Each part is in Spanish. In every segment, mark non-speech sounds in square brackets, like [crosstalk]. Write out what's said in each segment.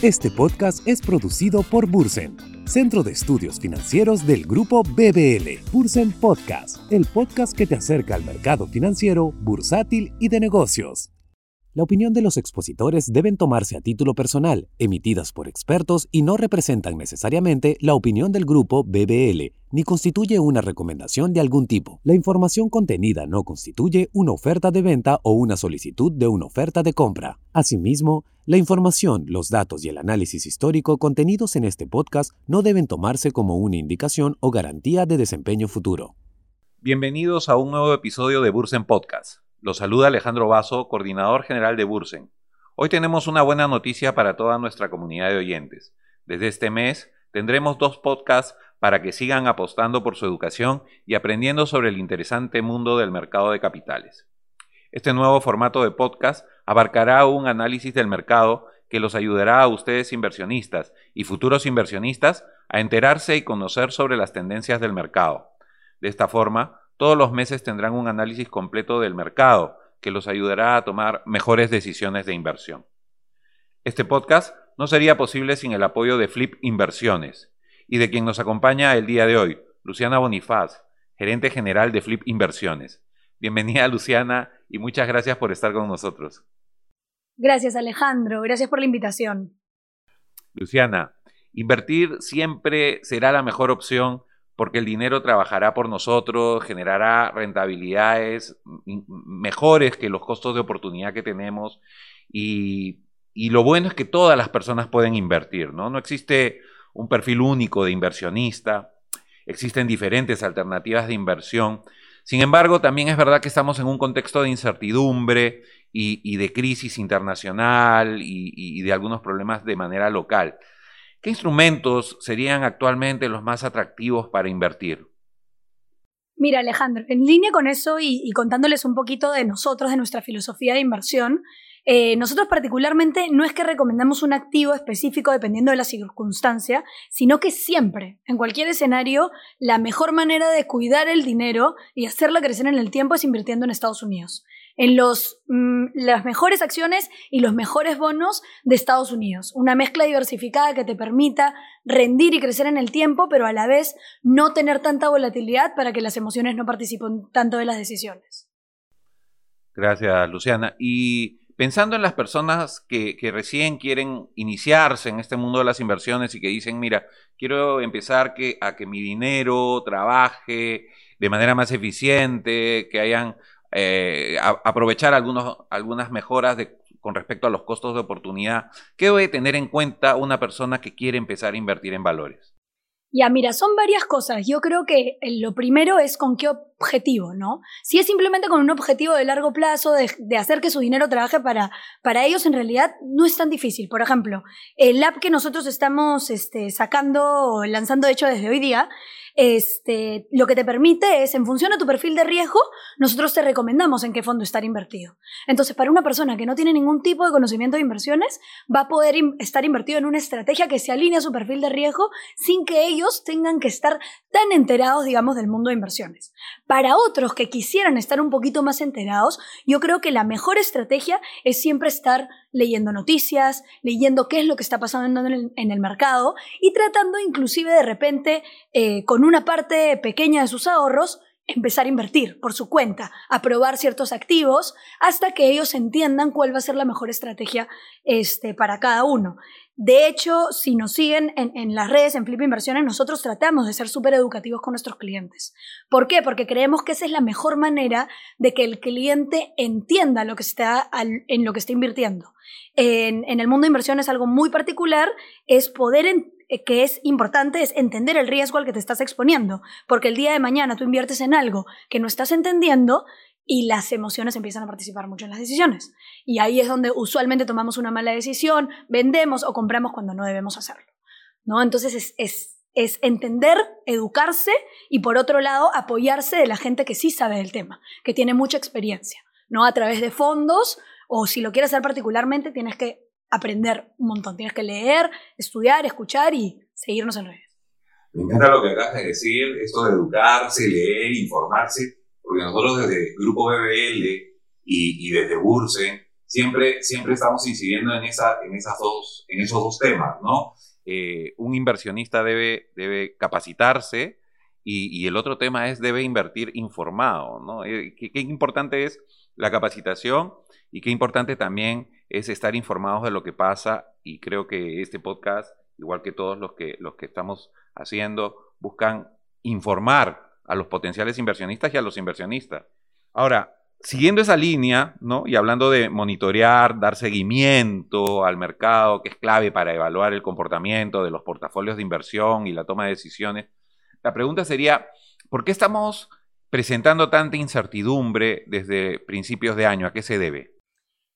Este podcast es producido por Bursen, Centro de Estudios Financieros del Grupo BBL. Bursen Podcast, el podcast que te acerca al mercado financiero, bursátil y de negocios. La opinión de los expositores deben tomarse a título personal, emitidas por expertos y no representan necesariamente la opinión del grupo BBL, ni constituye una recomendación de algún tipo. La información contenida no constituye una oferta de venta o una solicitud de una oferta de compra. Asimismo, la información, los datos y el análisis histórico contenidos en este podcast no deben tomarse como una indicación o garantía de desempeño futuro. Bienvenidos a un nuevo episodio de Bursen Podcast. Los saluda Alejandro Vaso, coordinador general de Bursen. Hoy tenemos una buena noticia para toda nuestra comunidad de oyentes. Desde este mes tendremos dos podcasts para que sigan apostando por su educación y aprendiendo sobre el interesante mundo del mercado de capitales. Este nuevo formato de podcast abarcará un análisis del mercado que los ayudará a ustedes inversionistas y futuros inversionistas a enterarse y conocer sobre las tendencias del mercado. De esta forma, todos los meses tendrán un análisis completo del mercado que los ayudará a tomar mejores decisiones de inversión. Este podcast no sería posible sin el apoyo de Flip Inversiones y de quien nos acompaña el día de hoy, Luciana Bonifaz, gerente general de Flip Inversiones. Bienvenida Luciana y muchas gracias por estar con nosotros. Gracias Alejandro, gracias por la invitación. Luciana, invertir siempre será la mejor opción porque el dinero trabajará por nosotros, generará rentabilidades mejores que los costos de oportunidad que tenemos y, lo bueno es que todas las personas pueden invertir, ¿no? No existe un perfil único de inversionista, existen diferentes alternativas de inversión. Sin embargo, también es verdad que estamos en un contexto de incertidumbre y, de crisis internacional y de algunos problemas de manera local. ¿Qué instrumentos serían actualmente los más atractivos para invertir? Mira, Alejandro, en línea con eso y, contándoles un poquito de nosotros, de nuestra filosofía de inversión, eh, nosotros particularmente no es que recomendamos un activo específico dependiendo de la circunstancia, sino que siempre, en cualquier escenario, la mejor manera de cuidar el dinero y hacerlo crecer en el tiempo es invirtiendo en Estados Unidos en los, mm, las mejores acciones y los mejores bonos de Estados Unidos. Una mezcla diversificada que te permita rendir y crecer en el tiempo, pero a la vez no tener tanta volatilidad para que las emociones no participen tanto de las decisiones. Gracias, Luciana. Y pensando en las personas que, que, recién quieren iniciarse en este mundo de las inversiones y que dicen, mira, quiero empezar que, a que mi dinero trabaje de manera más eficiente, que hayan eh, aprovechar algunos, algunas mejoras con respecto a los costos de oportunidad. ¿Qué debe tener en cuenta una persona que quiere empezar a invertir en valores? Ya, mira, son varias cosas. Yo creo que eh, lo primero es con qué objetivo, ¿no? Si es simplemente con un objetivo de largo plazo, de, hacer que su dinero trabaje para, para ellos, en realidad no es tan difícil. Por ejemplo, el app que nosotros estamos este, sacando, lanzando de hecho desde hoy día, este, lo que te permite es, en función de tu perfil de riesgo, nosotros te recomendamos en qué fondo estar invertido. Entonces, para una persona que no tiene ningún tipo de conocimiento de inversiones, va a poder estar invertido en una estrategia que se alinea a su perfil de riesgo sin que ellos tengan que estar tan enterados, digamos, del mundo de inversiones. Para otros que quisieran estar un poquito más enterados, yo creo que la mejor estrategia es siempre estar leyendo noticias, leyendo qué es lo que está pasando en el, mercado y tratando inclusive de repente eh, con una parte pequeña de sus ahorros empezar a invertir por su cuenta, a probar ciertos activos hasta que ellos entiendan cuál va a ser la mejor estrategia este, para cada uno. De hecho, si nos siguen en, las redes, en Flip Inversiones, nosotros tratamos de ser súper educativos con nuestros clientes. ¿Por qué? Porque creemos que esa es la mejor manera de que el cliente entienda lo que está, en lo que está invirtiendo. En, en el mundo de inversiones algo muy particular es poder que es importante es entender el riesgo al que te estás exponiendo, porque el día de mañana tú inviertes en algo que no estás entendiendo y las emociones empiezan a participar mucho en las decisiones. Y ahí es donde usualmente tomamos una mala decisión, vendemos o compramos cuando no debemos hacerlo. ¿no? Entonces es, es, es entender, educarse y por otro lado apoyarse de la gente que sí sabe del tema, que tiene mucha experiencia, ¿no? A través de fondos o si lo quieres hacer particularmente tienes que aprender un montón, tienes que leer, estudiar, escuchar y seguirnos en redes. Me encanta lo que acabas de decir, esto de educarse, leer, informarse porque nosotros desde Grupo BBL y, desde Burse siempre, siempre estamos incidiendo en, esa, en, esas dos, en esos dos temas, ¿no? Eh, un inversionista debe, debe capacitarse y, el otro tema es debe invertir informado, ¿no? Eh, qué, importante es la capacitación y qué importante también es estar informados de lo que pasa y creo que este podcast, igual que todos los que, los que estamos haciendo, buscan informar a los potenciales inversionistas y a los inversionistas. Ahora, siguiendo esa línea, ¿no? Y hablando de monitorear, dar seguimiento al mercado, que es clave para evaluar el comportamiento de los portafolios de inversión y la toma de decisiones, la pregunta sería, ¿por qué estamos presentando tanta incertidumbre desde principios de año? ¿A qué se debe?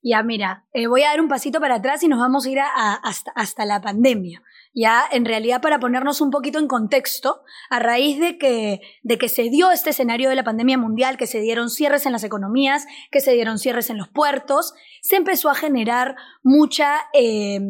Ya, mira, eh, voy a dar un pasito para atrás y nos vamos a ir hasta, la pandemia. Ya, en realidad, para ponernos un poquito en contexto, a raíz de que, de que se dio este escenario de la pandemia mundial, que se dieron cierres en las economías, que se dieron cierres en los puertos, se empezó a generar mucha eh,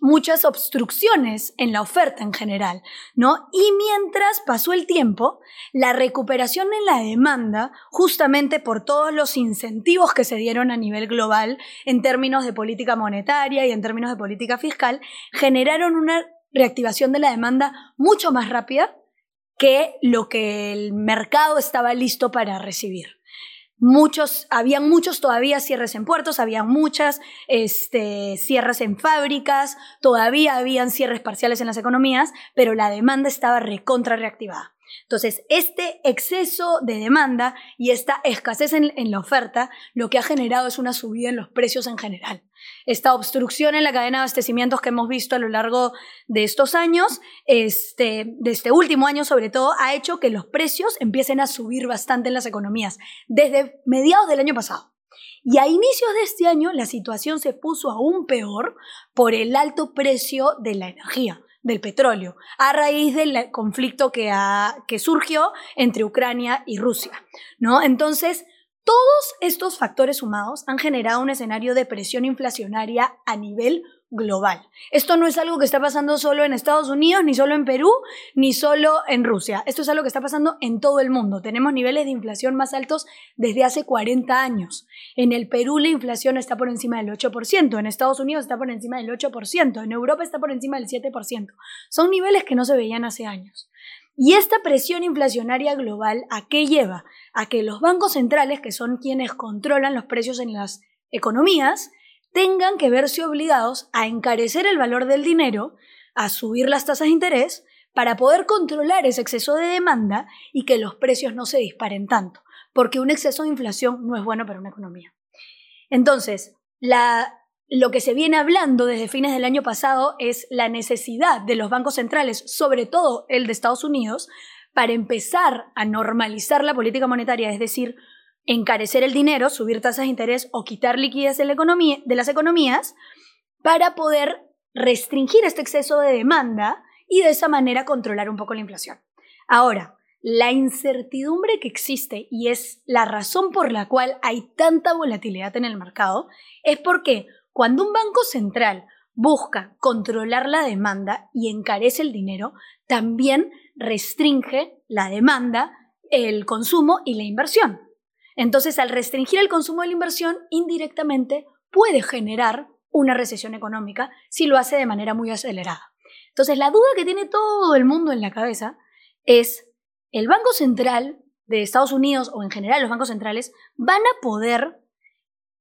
muchas obstrucciones en la oferta en general, ¿no? Y mientras pasó el tiempo, la recuperación en la demanda, justamente por todos los incentivos que se dieron a nivel global en términos de política monetaria y en términos de política fiscal, generaron una reactivación de la demanda mucho más rápida que lo que el mercado estaba listo para recibir muchos, habían muchos todavía cierres en puertos, había muchas este, cierres en fábricas, todavía habían cierres parciales en las economías, pero la demanda estaba recontra reactivada. Entonces, este exceso de demanda y esta escasez en, la oferta lo que ha generado es una subida en los precios en general. Esta obstrucción en la cadena de abastecimientos que hemos visto a lo largo de estos años, este, de este último año sobre todo, ha hecho que los precios empiecen a subir bastante en las economías, desde mediados del año pasado. Y a inicios de este año la situación se puso aún peor por el alto precio de la energía del petróleo, a raíz del conflicto que, que surgió entre Ucrania y Rusia. ¿no? Entonces, todos estos factores sumados han generado un escenario de presión inflacionaria a nivel global. Esto no es algo que está pasando solo en Estados Unidos, ni solo en Perú, ni solo en Rusia. Esto es algo que está pasando en todo el mundo. Tenemos niveles de inflación más altos desde hace 40 años. En el Perú la inflación está por encima del 8%, en Estados Unidos está por encima del 8%, en Europa está por encima del 7%. Son niveles que no se veían hace años. Y esta presión inflacionaria global, ¿a qué lleva? A que los bancos centrales, que son quienes controlan los precios en las economías, tengan que verse obligados a encarecer el valor del dinero, a subir las tasas de interés, para poder controlar ese exceso de demanda y que los precios no se disparen tanto, porque un exceso de inflación no es bueno para una economía. Entonces, lo que se viene hablando desde fines del año pasado es la necesidad de los bancos centrales, sobre todo el de Estados Unidos, para empezar a normalizar la política monetaria, es decir, encarecer el dinero, subir tasas de interés o quitar liquidez de, la economía, de las economías para poder restringir este exceso de demanda y de esa manera controlar un poco la inflación. Ahora, la incertidumbre que existe y es la razón por la cual hay tanta volatilidad en el mercado es porque cuando un banco central busca controlar la demanda y encarece el dinero, también restringe la demanda, el consumo y la inversión. Entonces, al restringir el consumo de la inversión, indirectamente puede generar una recesión económica si lo hace de manera muy acelerada. Entonces, la duda que tiene todo el mundo en la cabeza es, ¿el Banco Central de Estados Unidos o en general los bancos centrales van a poder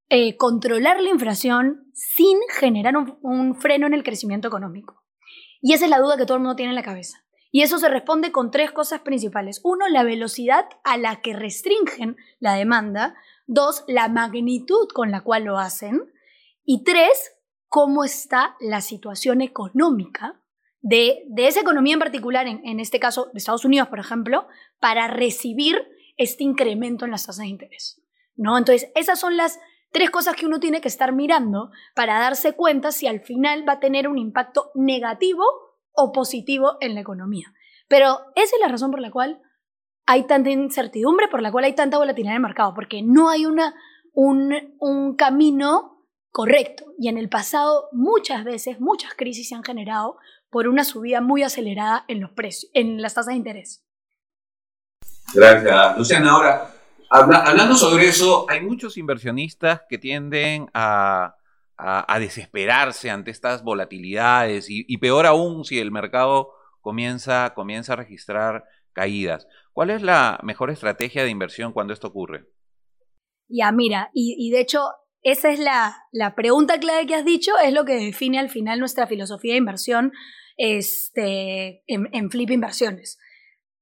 eh, controlar la inflación sin generar un freno en el crecimiento económico? Y esa es la duda que todo el mundo tiene en la cabeza. Y eso se responde con tres cosas principales. Uno, la velocidad a la que restringen la demanda. Dos, la magnitud con la cual lo hacen. Y tres, cómo está la situación económica de, esa economía en particular, en, este caso de Estados Unidos, por ejemplo, para recibir este incremento en las tasas de interés. ¿no? Entonces, esas son las tres cosas que uno tiene que estar mirando para darse cuenta si al final va a tener un impacto negativo o positivo en la economía. Pero esa es la razón por la cual hay tanta incertidumbre, por la cual hay tanta volatilidad en el mercado, porque no hay una, un, camino correcto. Y en el pasado muchas veces, muchas crisis se han generado por una subida muy acelerada en los precios, en las tasas de interés. Gracias, Luciana. Ahora, hablando sobre eso, hay muchos inversionistas que tienden a, desesperarse ante estas volatilidades y, peor aún si el mercado comienza, comienza a registrar caídas. ¿Cuál es la mejor estrategia de inversión cuando esto ocurre? Ya, mira, y, de hecho, esa es la, pregunta clave que has dicho, es lo que define al final nuestra filosofía de inversión este, en, Flip Inversiones.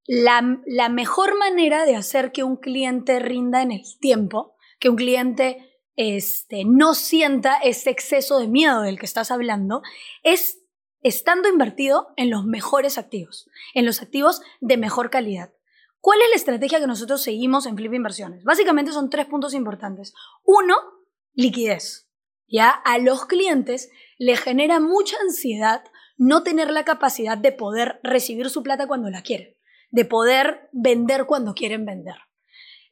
La, la, mejor manera de hacer que un cliente rinda en el tiempo, que un cliente este, no sienta ese exceso de miedo del que estás hablando, es estando invertido en los mejores activos, en los activos de mejor calidad. ¿Cuál es la estrategia que nosotros seguimos en Flip Inversiones? Básicamente son tres puntos importantes. Uno, liquidez. Ya a los clientes les genera mucha ansiedad no tener la capacidad de poder recibir su plata cuando la quieren, de poder vender cuando quieren vender.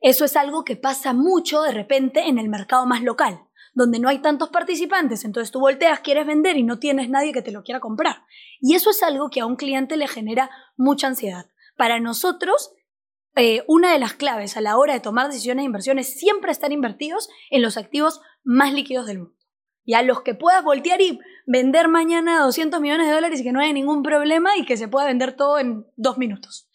Eso es algo que pasa mucho de repente en el mercado más local, donde no hay tantos participantes, entonces tú volteas, quieres vender y no tienes nadie que te lo quiera comprar. Y eso es algo que a un cliente le genera mucha ansiedad. Para nosotros, eh, una de las claves a la hora de tomar decisiones de inversión es siempre estar invertidos en los activos más líquidos del mundo. Y a los que puedas voltear y vender mañana 200 millones de dólares y que no haya ningún problema y que se pueda vender todo en dos minutos.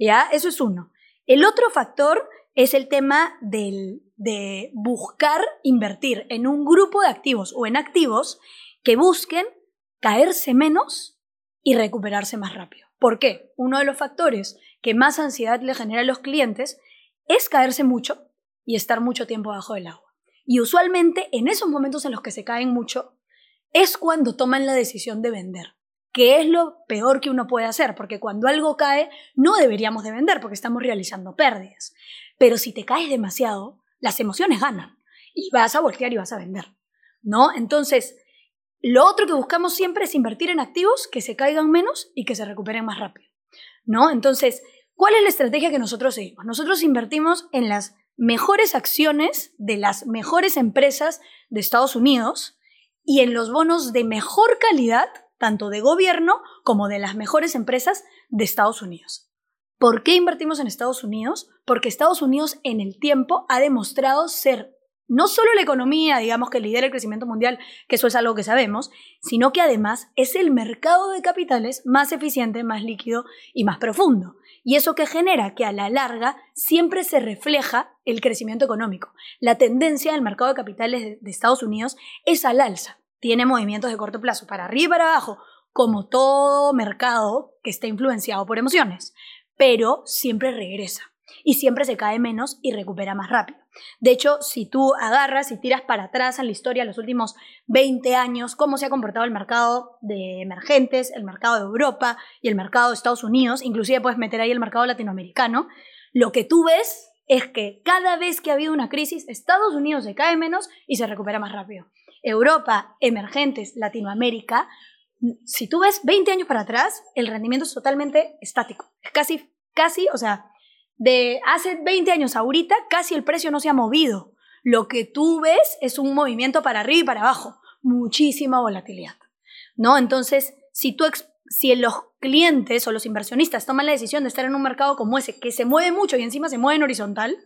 ¿Ya? Eso es uno. El otro factor es el tema del, de buscar invertir en un grupo de activos o en activos que busquen caerse menos y recuperarse más rápido. ¿Por qué? Uno de los factores que más ansiedad le genera a los clientes es caerse mucho y estar mucho tiempo bajo el agua. Y usualmente en esos momentos en los que se caen mucho es cuando toman la decisión de vender, que es lo peor que uno puede hacer, porque cuando algo cae no deberíamos de vender porque estamos realizando pérdidas. Pero si te caes demasiado, las emociones ganan y vas a voltear y vas a vender, ¿no? Entonces, lo otro que buscamos siempre es invertir en activos que se caigan menos y que se recuperen más rápido, ¿no? Entonces, ¿cuál es la estrategia que nosotros seguimos? Nosotros invertimos en las mejores acciones de las mejores empresas de Estados Unidos y en los bonos de mejor calidad, tanto de gobierno como de las mejores empresas de Estados Unidos. ¿Por qué invertimos en Estados Unidos? Porque Estados Unidos en el tiempo ha demostrado ser no solo la economía, digamos, que lidera el crecimiento mundial, que eso es algo que sabemos, sino que además es el mercado de capitales más eficiente, más líquido y más profundo. Y eso que genera que a la larga siempre se refleja el crecimiento económico. La tendencia del mercado de capitales de Estados Unidos es al alza. Tiene movimientos de corto plazo, para arriba y para abajo, como todo mercado que está influenciado por emociones, pero siempre regresa y siempre se cae menos y recupera más rápido. De hecho, si tú agarras y tiras para atrás en la historia los últimos 20 años, cómo se ha comportado el mercado de emergentes, el mercado de Europa y el mercado de Estados Unidos, inclusive puedes meter ahí el mercado latinoamericano, lo que tú ves es que cada vez que ha habido una crisis, Estados Unidos se cae menos y se recupera más rápido. Europa, emergentes, Latinoamérica, si tú ves 20 años para atrás, el rendimiento es totalmente estático. Es casi, casi, o sea, de hace 20 años a ahorita, casi el precio no se ha movido. Lo que tú ves es un movimiento para arriba y para abajo, muchísima volatilidad. ¿No? Entonces, si tú si los clientes o los inversionistas toman la decisión de estar en un mercado como ese que se mueve mucho y encima se mueve en horizontal,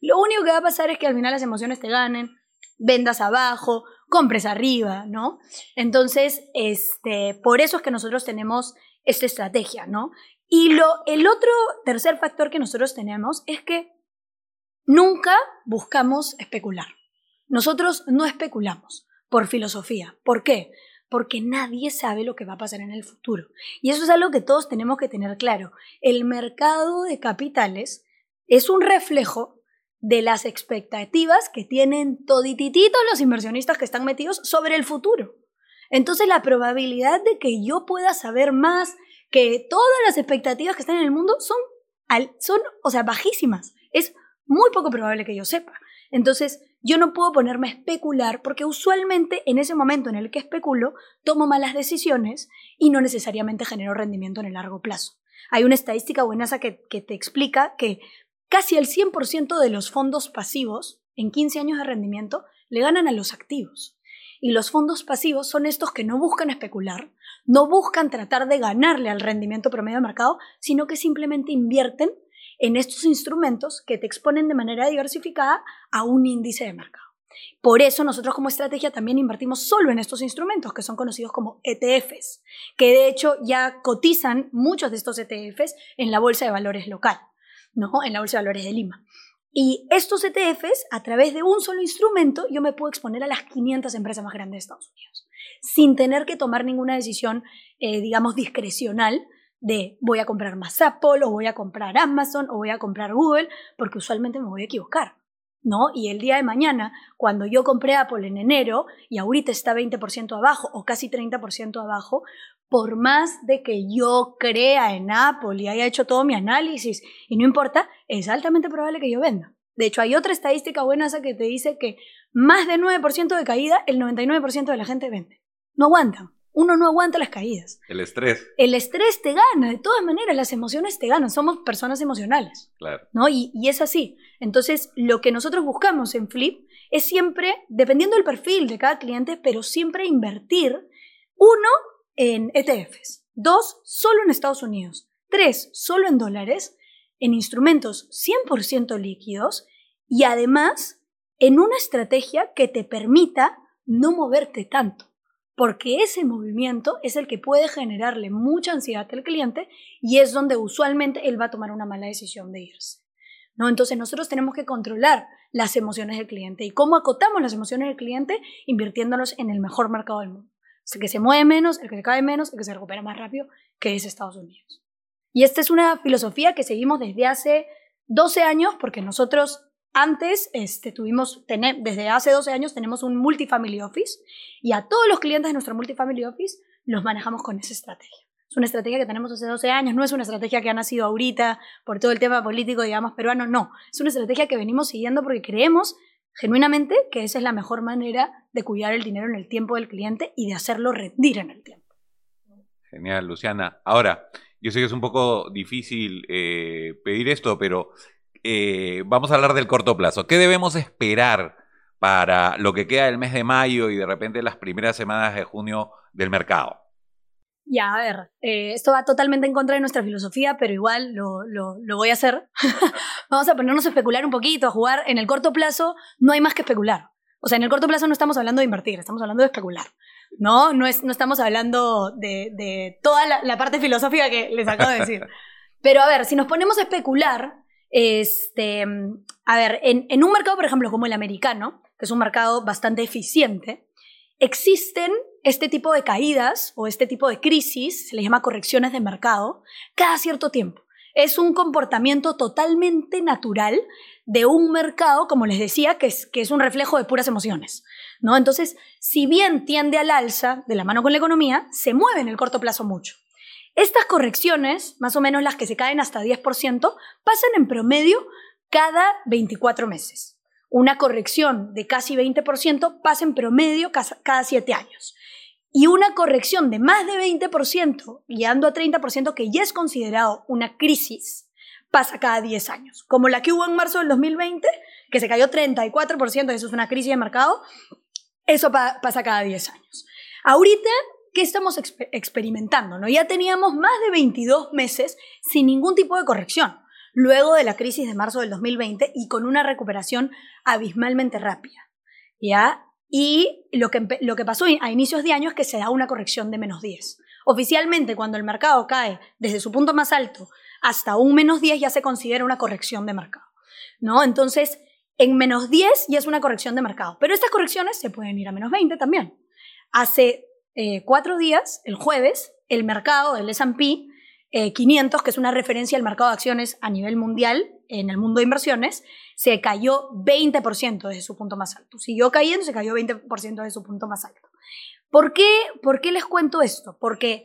lo único que va a pasar es que al final las emociones te ganen, vendas abajo, compres arriba, ¿no? Entonces, este, por eso es que nosotros tenemos esta estrategia, ¿no? Y lo, el otro tercer factor que nosotros tenemos es que nunca buscamos especular. Nosotros no especulamos por filosofía. ¿Por qué? Porque nadie sabe lo que va a pasar en el futuro. Y eso es algo que todos tenemos que tener claro. El mercado de capitales es un reflejo de las expectativas que tienen toditititos los inversionistas que están metidos sobre el futuro. Entonces la probabilidad de que yo pueda saber más, que todas las expectativas que están en el mundo son, son, o sea, bajísimas. Es muy poco probable que yo sepa. Entonces, yo no puedo ponerme a especular porque usualmente en ese momento en el que especulo, tomo malas decisiones y no necesariamente genero rendimiento en el largo plazo. Hay una estadística buena que, que te explica que casi el 100% de los fondos pasivos en 15 años de rendimiento le ganan a los activos. Y los fondos pasivos son estos que no buscan especular, no buscan tratar de ganarle al rendimiento promedio de mercado, sino que simplemente invierten en estos instrumentos que te exponen de manera diversificada a un índice de mercado. Por eso nosotros como estrategia también invertimos solo en estos instrumentos que son conocidos como ETFs, que de hecho ya cotizan muchos de estos ETFs en la Bolsa de Valores local, ¿no? En la Bolsa de Valores de Lima. Y estos ETFs, a través de un solo instrumento, yo me puedo exponer a las 500 empresas más grandes de Estados Unidos, sin tener que tomar ninguna decisión, eh, digamos, discrecional de voy a comprar más Apple o voy a comprar Amazon o voy a comprar Google, porque usualmente me voy a equivocar. ¿no? Y el día de mañana, cuando yo compré Apple en enero y ahorita está 20% abajo o casi 30% abajo, por más de que yo crea en Apple y haya hecho todo mi análisis y no importa, es altamente probable que yo venda. De hecho, hay otra estadística buena esa que te dice que más de 9% de caída, el 99% de la gente vende. No aguantan uno no aguanta las caídas. El estrés. El estrés te gana, de todas maneras, las emociones te ganan, somos personas emocionales. Claro. ¿no? Y, y, es así. Entonces, lo que nosotros buscamos en Flip es siempre, dependiendo del perfil de cada cliente, pero siempre invertir, uno, en ETFs, dos, solo en Estados Unidos, tres, solo en dólares, en instrumentos 100% líquidos y además en una estrategia que te permita no moverte tanto porque ese movimiento es el que puede generarle mucha ansiedad al cliente y es donde usualmente él va a tomar una mala decisión de irse. ¿no? Entonces nosotros tenemos que controlar las emociones del cliente y cómo acotamos las emociones del cliente invirtiéndonos en el mejor mercado del mundo. El que se mueve menos, el que se cae menos, el que se recupera más rápido, que es Estados Unidos. Y esta es una filosofía que seguimos desde hace 12 años porque nosotros antes este, tuvimos, desde hace 12 años tenemos un multifamily office y a todos los clientes de nuestro multifamily office los manejamos con esa estrategia. Es una estrategia que tenemos hace 12 años, no es una estrategia que ha nacido ahorita por todo el tema político, digamos, peruano, no. Es una estrategia que venimos siguiendo porque creemos genuinamente que esa es la mejor manera de cuidar el dinero en el tiempo del cliente y de hacerlo rendir en el tiempo. Genial, Luciana. Ahora, yo sé que es un poco difícil eh, pedir esto, pero eh, vamos a hablar del corto plazo. ¿Qué debemos esperar para lo que queda del mes de mayo y de repente las primeras semanas de junio del mercado? Ya, a ver, eh, esto va totalmente en contra de nuestra filosofía, pero igual lo, voy a hacer. [laughs] Vamos a ponernos a especular un poquito, a jugar. En el corto plazo no hay más que especular. O sea, en el corto plazo no estamos hablando de invertir, estamos hablando de especular. No, no, es, no estamos hablando de, toda la, la, parte filosófica que les acabo de decir. [laughs] Pero a ver, si nos ponemos a especular, este, a ver, en, un mercado, por ejemplo, como el americano, que es un mercado bastante eficiente, existen este tipo de caídas o este tipo de crisis, se les llama correcciones de mercado, cada cierto tiempo. Es un comportamiento totalmente natural de un mercado, como les decía, que es, que es un reflejo de puras emociones. ¿no? Entonces, si bien tiende al alza de la mano con la economía, se mueve en el corto plazo mucho. Estas correcciones, más o menos las que se caen hasta 10%, pasan en promedio cada 24 meses. Una corrección de casi 20% pasa en promedio cada 7 años. Y una corrección de más de 20%, guiando a 30%, que ya es considerado una crisis, pasa cada 10 años. Como la que hubo en marzo del 2020, que se cayó 34%, eso es una crisis de mercado, eso pasa cada 10 años. Ahorita ¿qué estamos experimentando? ¿no? Ya teníamos más de 22 meses sin ningún tipo de corrección, luego de la crisis de marzo del 2020 y con una recuperación abismalmente rápida. ¿ya? Y lo que, lo que pasó a inicios de año es que se da una corrección de menos 10. Oficialmente, cuando el mercado cae desde su punto más alto hasta un menos 10, ya se considera una corrección de mercado. ¿no? Entonces, en menos 10 ya es una corrección de mercado. Pero estas correcciones se pueden ir a menos 20 también. Hace eh, cuatro días, el jueves, el mercado del S&P 500, que es una referencia al mercado de acciones a nivel mundial en el mundo de inversiones, se cayó 20% desde su punto más alto. Siguió cayendo, se cayó 20% desde su punto más alto. ¿Por qué, ¿Por qué les cuento esto? Porque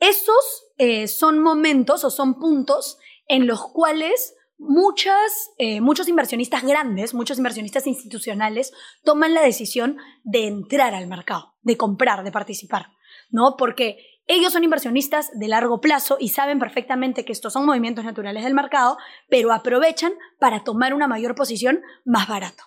esos eh, son momentos o son puntos en los cuales muchas, eh, muchos inversionistas grandes, muchos inversionistas institucionales toman la decisión de entrar al mercado, de comprar, de participar, ¿no? Porque ellos son inversionistas de largo plazo y saben perfectamente que estos son movimientos naturales del mercado, pero aprovechan para tomar una mayor posición más barato.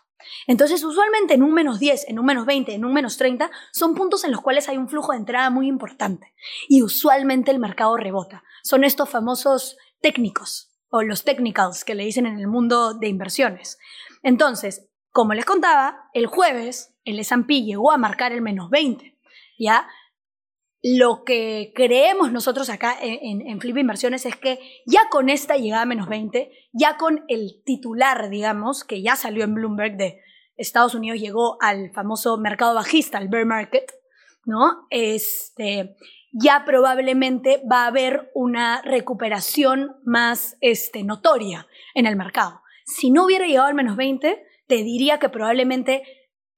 Entonces, usualmente en un menos 10, en un menos 20, en un menos 30, son puntos en los cuales hay un flujo de entrada muy importante. Y usualmente el mercado rebota. Son estos famosos técnicos, o los technicals que le dicen en el mundo de inversiones. Entonces, como les contaba, el jueves el S&P llegó a marcar el menos 20, ¿ya? Lo que creemos nosotros acá en, en, Flip Inversiones es que ya con esta llegada a menos 20, ya con el titular, digamos, que ya salió en Bloomberg de Estados Unidos llegó al famoso mercado bajista, al bear market, ¿no? Este, ya probablemente va a haber una recuperación más este, notoria en el mercado. Si no hubiera llegado al menos 20, te diría que probablemente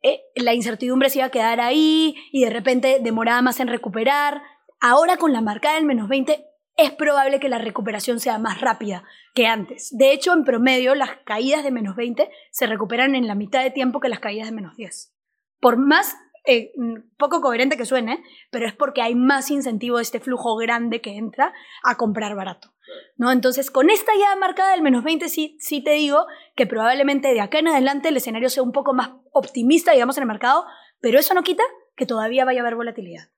eh, la incertidumbre se iba a quedar ahí y de repente demoraba más en recuperar. Ahora con la marca del menos 20 es probable que la recuperación sea más rápida que antes. De hecho, en promedio, las caídas de menos 20 se recuperan en la mitad de tiempo que las caídas de menos 10. Por más eh, poco coherente que suene, pero es porque hay más incentivo de este flujo grande que entra a comprar barato. ¿no? Entonces, con esta ya marcada del menos 20, sí, sí te digo que probablemente de acá en adelante el escenario sea un poco más optimista, digamos, en el mercado, pero eso no quita que todavía vaya a haber volatilidad.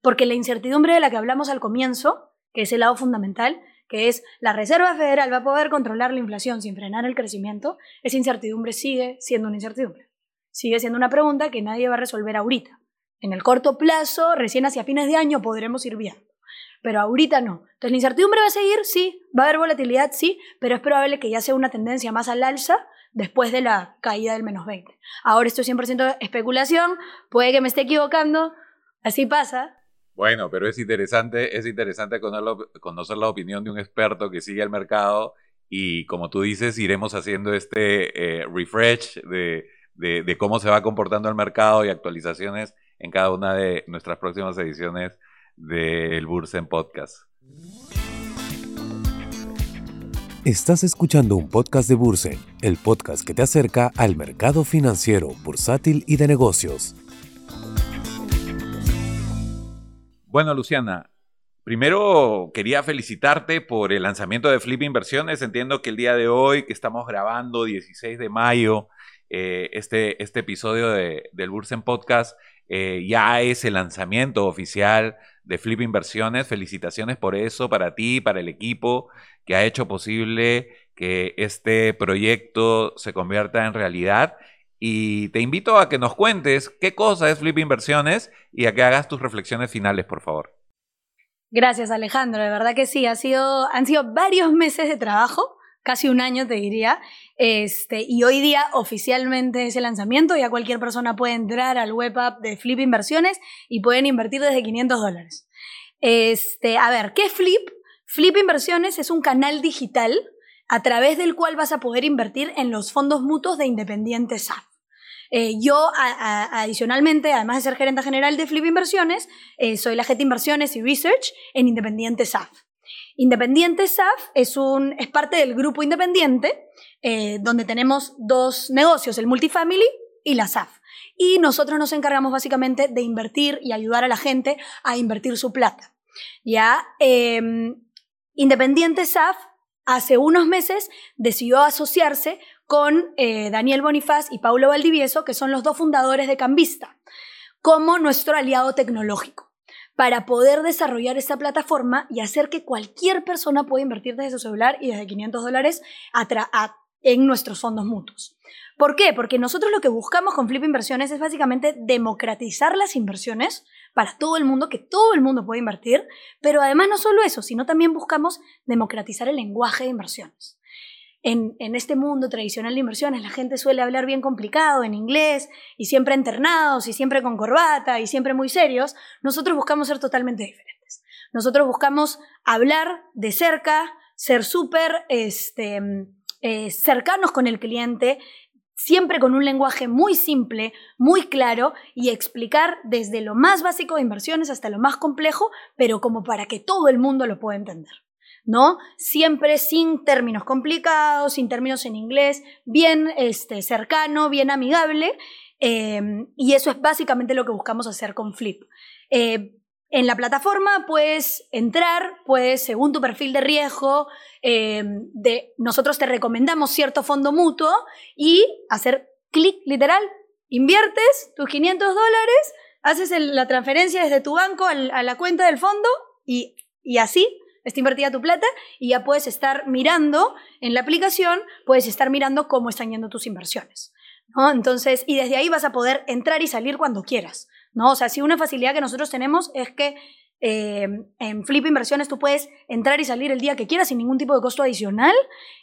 Porque la incertidumbre de la que hablamos al comienzo, que es el lado fundamental, que es la Reserva Federal va a poder controlar la inflación sin frenar el crecimiento, esa incertidumbre sigue siendo una incertidumbre sigue siendo una pregunta que nadie va a resolver ahorita. En el corto plazo, recién hacia fines de año, podremos ir viendo. Pero ahorita no. Entonces, la incertidumbre va a seguir, sí, va a haber volatilidad, sí, pero es probable que ya sea una tendencia más al alza después de la caída del menos 20. Ahora esto es 100% especulación, puede que me esté equivocando, así pasa. Bueno, pero es interesante, es interesante conocer la opinión de un experto que sigue el mercado y como tú dices, iremos haciendo este eh, refresh de, de, cómo se va comportando el mercado y actualizaciones en cada una de nuestras próximas ediciones del Bursen Podcast. Estás escuchando un podcast de Bursen, el podcast que te acerca al mercado financiero, bursátil y de negocios. Bueno, Luciana, primero quería felicitarte por el lanzamiento de Flip Inversiones. Entiendo que el día de hoy, que estamos grabando 16 de mayo, eh, este, este episodio de, del Bursen Podcast eh, ya es el lanzamiento oficial de Flip Inversiones. Felicitaciones por eso, para ti, para el equipo que ha hecho posible que este proyecto se convierta en realidad. Y te invito a que nos cuentes qué cosa es Flip Inversiones y a que hagas tus reflexiones finales, por favor. Gracias, Alejandro. De verdad que sí, ha sido, han sido varios meses de trabajo casi un año te diría, este, y hoy día oficialmente ese lanzamiento, ya cualquier persona puede entrar al web app de Flip Inversiones y pueden invertir desde 500 dólares. Este, a ver, ¿qué es Flip? Flip Inversiones es un canal digital a través del cual vas a poder invertir en los fondos mutuos de Independiente SAF. Eh, yo, adicionalmente, además de ser gerente general de Flip Inversiones, eh, soy la jefe de inversiones y research en Independiente SAF. Independiente SAF es, un, es parte del grupo independiente, eh, donde tenemos dos negocios, el multifamily y la SAF. Y nosotros nos encargamos básicamente de invertir y ayudar a la gente a invertir su plata. Ya, em, Independiente SAF hace unos meses decidió asociarse con eh, Daniel Bonifaz y Paulo Valdivieso, que son los dos fundadores de Cambista, como nuestro aliado tecnológico para poder desarrollar esta plataforma y hacer que cualquier persona pueda invertir desde su celular y desde 500 dólares en nuestros fondos mutuos. ¿Por qué? Porque nosotros lo que buscamos con Flip Inversiones es básicamente democratizar las inversiones para todo el mundo, que todo el mundo pueda invertir, pero además no solo eso, sino también buscamos democratizar el lenguaje de inversiones en, este mundo tradicional de inversiones la gente suele hablar bien complicado en inglés y siempre internados y siempre con corbata y siempre muy serios, nosotros buscamos ser totalmente diferentes. Nosotros buscamos hablar de cerca, ser súper este, eh, cercanos con el cliente, siempre con un lenguaje muy simple, muy claro y explicar desde lo más básico de inversiones hasta lo más complejo, pero como para que todo el mundo lo pueda entender. ¿No? Siempre sin términos complicados, sin términos en inglés, bien este, cercano, bien amigable. Em, y eso es básicamente lo que buscamos hacer con Flip. Eh, en la plataforma puedes entrar, puedes, según tu perfil de riesgo, em, de, nosotros te recomendamos cierto fondo mutuo y hacer clic literal, inviertes tus 500 dólares, haces la transferencia desde tu banco a la cuenta del fondo y, y así está invertida tu plata y ya puedes estar mirando en la aplicación, puedes estar mirando cómo están yendo tus inversiones. Entonces, y desde ahí vas a poder entrar y salir cuando quieras. ¿no? O sea, si una facilidad que nosotros tenemos es que eh, en Flip Inversiones tú puedes entrar y salir el día que quieras sin ningún tipo de costo adicional.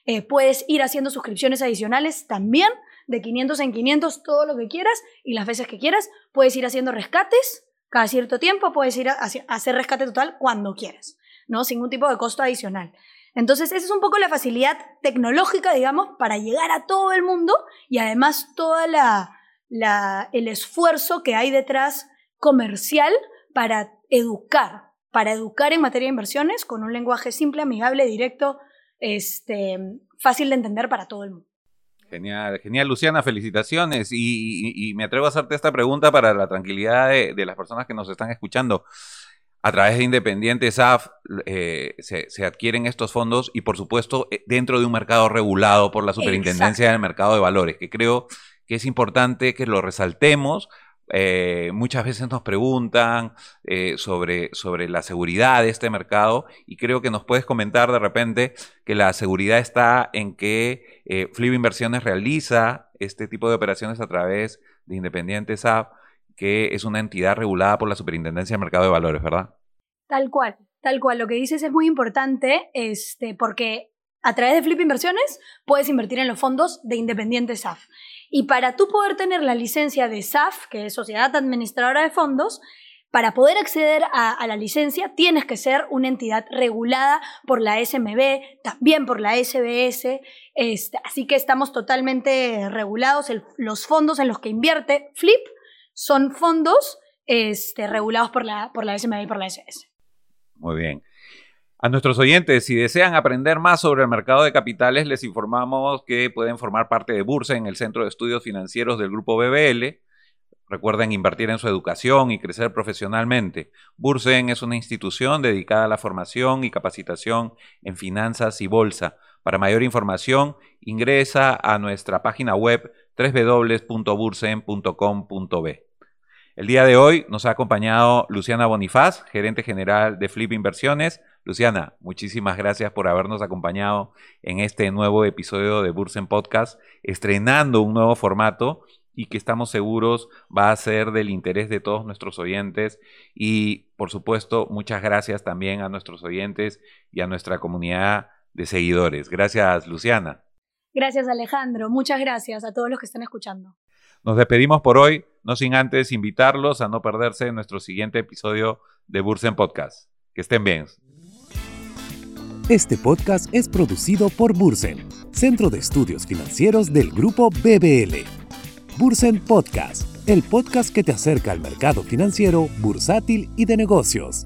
Eh, puedes ir haciendo suscripciones adicionales también, de 500 en 500, todo lo que quieras y las veces que quieras. Puedes ir haciendo rescates cada cierto tiempo, puedes ir a, hacer rescate total cuando quieras, ¿no? Sin ningún tipo de costo adicional. Entonces, esa es un poco la facilidad tecnológica, digamos, para llegar a todo el mundo y además todo el esfuerzo que hay detrás comercial para educar, para educar en materia de inversiones con un lenguaje simple, amigable, directo, este, fácil de entender para todo el mundo. Genial, genial, Luciana, felicitaciones. Y, me atrevo a hacerte esta pregunta para la tranquilidad de, las personas que nos están escuchando. A través de Independiente SAF eh, se, adquieren estos fondos y, por supuesto, eh, dentro de un mercado regulado por la Superintendencia del Mercado de Valores, que creo que es importante que lo resaltemos. Eh, muchas veces nos preguntan eh, sobre, sobre la seguridad de este mercado y creo que nos puedes comentar de repente que la seguridad está en que Flip Inversiones realiza este tipo de operaciones a través de Independiente SAP, que es una entidad regulada por la Superintendencia del Mercado de Valores, ¿verdad? Tal cual, tal cual. Lo que dices es muy importante este, porque a través de Flip Inversiones puedes invertir en los fondos de Independiente SAF. Y para tú poder tener la licencia de SAF, que es Sociedad Administradora de Fondos, para poder acceder a, la licencia tienes que ser una entidad regulada por la SMB, también por la SBS, este, así que estamos totalmente regulados. los fondos en los que invierte Flip son fondos este, regulados por la, por la SMB y por la SBS. Muy bien. A nuestros oyentes, si desean aprender más sobre el mercado de capitales, les informamos que pueden formar parte de Bursa en el Centro de Estudios Financieros del Grupo BBL. Recuerden invertir en su educación y crecer profesionalmente. Bursen es una institución dedicada a la formación y capacitación en finanzas y bolsa. Para mayor información, ingresa a nuestra página web www.bursen.com.b. El día de hoy nos ha acompañado Luciana Bonifaz, gerente general de Flip Inversiones. Luciana, muchísimas gracias por habernos acompañado en este nuevo episodio de Bursen Podcast, estrenando un nuevo formato y que estamos seguros va a ser del interés de todos nuestros oyentes. Y por supuesto, muchas gracias también a nuestros oyentes y a nuestra comunidad de seguidores. Gracias, Luciana. Gracias, Alejandro. Muchas gracias a todos los que están escuchando. Nos despedimos por hoy, no sin antes invitarlos a no perderse nuestro siguiente episodio de Bursen Podcast. Que estén bien. Este podcast es producido por Bursen, Centro de Estudios Financieros del Grupo BBL. Bursen Podcast, el podcast que te acerca al mercado financiero, bursátil y de negocios.